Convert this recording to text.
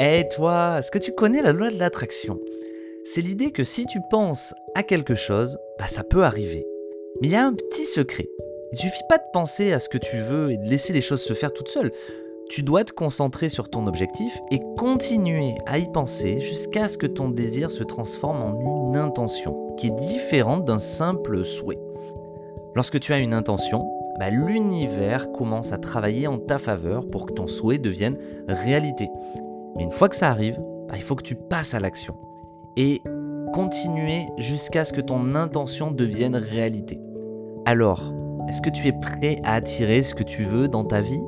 Eh toi, est-ce que tu connais la loi de l'attraction? C'est l'idée que si tu penses à quelque chose, bah ça peut arriver. Mais il y a un petit secret. Il suffit pas de penser à ce que tu veux et de laisser les choses se faire toutes seules. Tu dois te concentrer sur ton objectif et continuer à y penser jusqu'à ce que ton désir se transforme en une intention, qui est différente d'un simple souhait. Lorsque tu as une intention, bah, l'univers commence à travailler en ta faveur pour que ton souhait devienne réalité. Mais une fois que ça arrive, bah, il faut que tu passes à l'action. Et continuer jusqu'à ce que ton intention devienne réalité. Alors, est-ce que tu es prêt à attirer ce que tu veux dans ta vie?